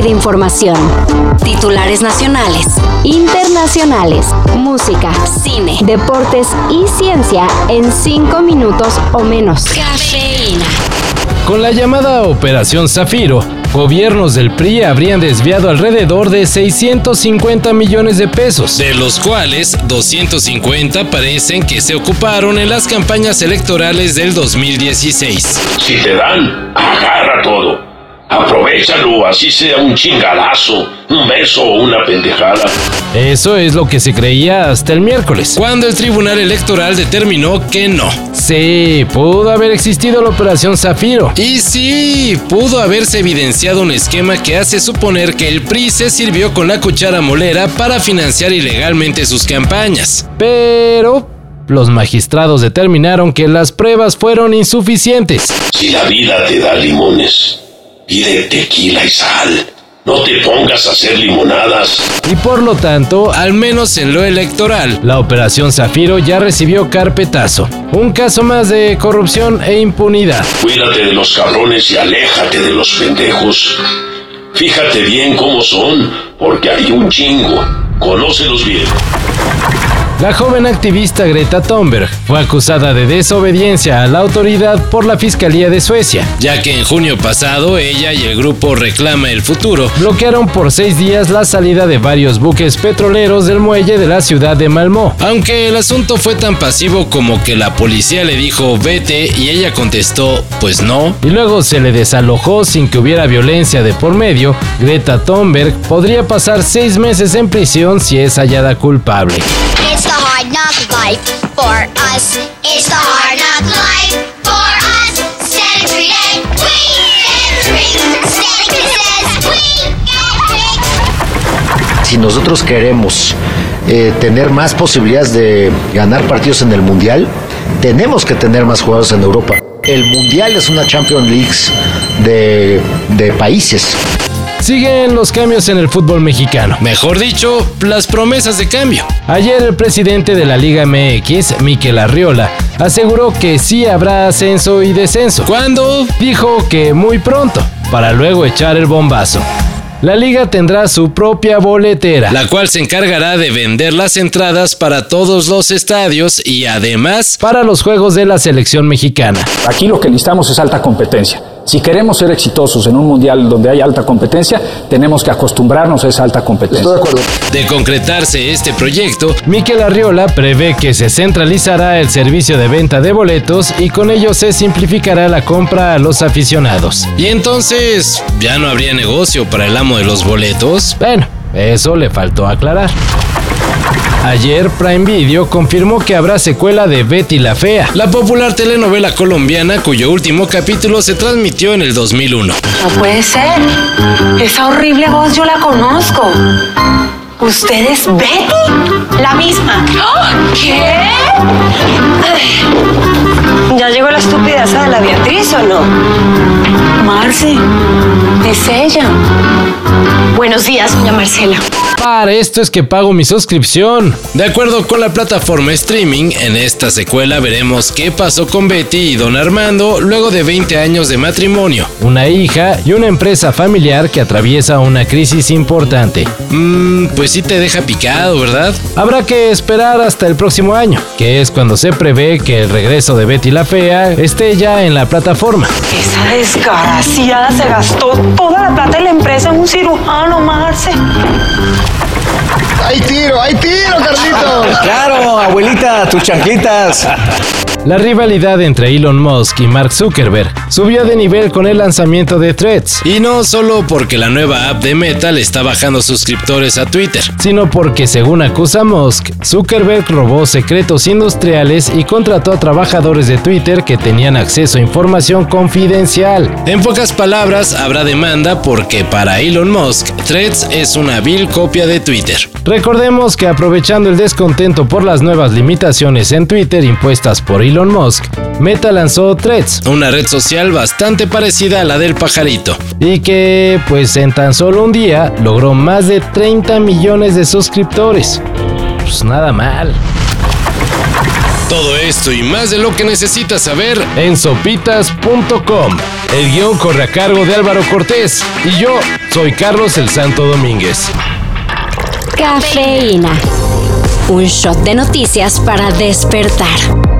y de información. Titulares nacionales, internacionales, música, cine, deportes y ciencia en 5 minutos o menos. Cafeína. Con la llamada Operación Zafiro, gobiernos del PRI habrían desviado alrededor de 650 millones de pesos, de los cuales 250 parecen que se ocuparon en las campañas electorales del 2016. Si te dan, agarra todo. Aprovechalo, así sea un chingadazo, un beso o una pendejada. Eso es lo que se creía hasta el miércoles, cuando el Tribunal Electoral determinó que no. Sí, pudo haber existido la Operación Zafiro. Y sí, pudo haberse evidenciado un esquema que hace suponer que el PRI se sirvió con la cuchara molera para financiar ilegalmente sus campañas. Pero los magistrados determinaron que las pruebas fueron insuficientes. Si la vida te da limones, pide tequila y sal. No te pongas a hacer limonadas. Y por lo tanto, al menos en lo electoral, la Operación Zafiro ya recibió carpetazo. Un caso más de corrupción e impunidad. Cuídate de los cabrones y aléjate de los pendejos. Fíjate bien cómo son, porque hay un chingo. Conócelos bien. La joven activista Greta Thunberg fue acusada de desobediencia a la autoridad por la Fiscalía de Suecia, ya que en junio pasado ella y el grupo Reclama el Futuro bloquearon por seis días la salida de varios buques petroleros del muelle de la ciudad de Malmö. Aunque el asunto fue tan pasivo como que la policía le dijo vete y ella contestó pues no, y luego se le desalojó sin que hubiera violencia de por medio, Greta Thunberg podría pasar seis meses en prisión si es hallada culpable. Si nosotros queremos eh, tener más posibilidades de ganar partidos en el Mundial, tenemos que tener más jugadores en Europa. El Mundial es una Champions League de países. Siguen los cambios en el fútbol mexicano. Mejor dicho, las promesas de cambio. Ayer el presidente de la Liga MX, Miquel Arriola, aseguró que sí habrá ascenso y descenso. Cuando dijo que muy pronto, para luego echar el bombazo. La liga tendrá su propia boletera, la cual se encargará de vender las entradas para todos los estadios y además para los juegos de la selección mexicana. Aquí lo que necesitamos es alta competencia. Si queremos ser exitosos en un mundial donde hay alta competencia, tenemos que acostumbrarnos a esa alta competencia. De concretarse este proyecto, Miquel Arriola prevé que se centralizará el servicio de venta de boletos y con ello se simplificará la compra a los aficionados. Y entonces, ¿ya no habría negocio para el amo de los boletos? Bueno, eso le faltó aclarar. Ayer Prime Video confirmó que habrá secuela de Betty la Fea, la popular telenovela colombiana cuyo último capítulo se transmitió en el 2001. No puede ser. Esa horrible voz yo la conozco. ¿Usted es Betty? La misma. ¿Qué? ¿Ya llegó la estúpida esa de la Beatriz o no? Marce, es ella. Buenos días, doña Marcela. Para esto es que pago mi suscripción. De acuerdo con la plataforma streaming, en esta secuela veremos qué pasó con Betty y Don Armando luego de 20 años de matrimonio, una hija y una empresa familiar que atraviesa una crisis importante. Mmm, pues sí te deja picado, ¿verdad? Habrá que esperar hasta el próximo año, que es cuando se prevé que el regreso de Betty la Fea esté ya en la plataforma. Esa desgraciada se gastó toda la plata de la empresa en un cirujano, Marce. ¡Hay tiro! ¡Hay tiro, Carlito! Claro, abuelita, tus chanclitas. La rivalidad entre Elon Musk y Mark Zuckerberg subió de nivel con el lanzamiento de Threads. Y no solo porque la nueva app de Meta le está bajando suscriptores a Twitter, sino porque según acusa Musk, Zuckerberg robó secretos industriales y contrató a trabajadores de Twitter que tenían acceso a información confidencial. En pocas palabras, habrá demanda porque para Elon Musk, Threads es una vil copia de Twitter. Recordemos que aprovechando el descontento por las nuevas limitaciones en Twitter impuestas por Elon Musk, Meta lanzó Threads, una red social bastante parecida a la del pajarito, y que, pues en tan solo un día, logró más de 30 millones de suscriptores. Pues nada mal. Todo esto y más de lo que necesitas saber en sopitas.com. El guion corre a cargo de Álvaro Cortés y yo soy Carlos el Santo Domínguez. Cafeína. Un shot de noticias para despertar.